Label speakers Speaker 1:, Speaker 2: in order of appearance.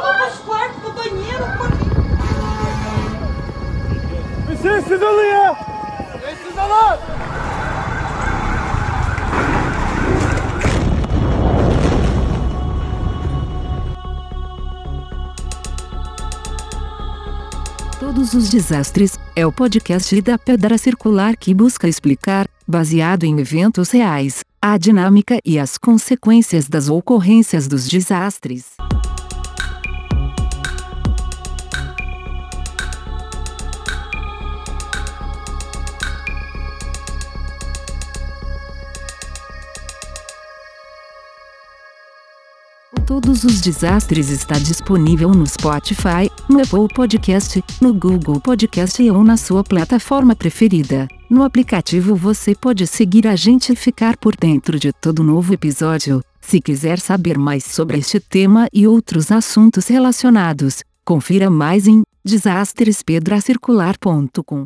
Speaker 1: Arruma pros banheiro, ali, é? Lá!
Speaker 2: Todos os desastres é o podcast da Pedra Circular que busca explicar, baseado em eventos reais, a dinâmica e as consequências das ocorrências dos desastres. Todos os Desastres está disponível no Spotify, no Apple Podcast, no Google Podcast ou na sua plataforma preferida. No aplicativo você pode seguir a gente e ficar por dentro de todo novo episódio. Se quiser saber mais sobre este tema e outros assuntos relacionados, confira mais em desastrespedracircular.com.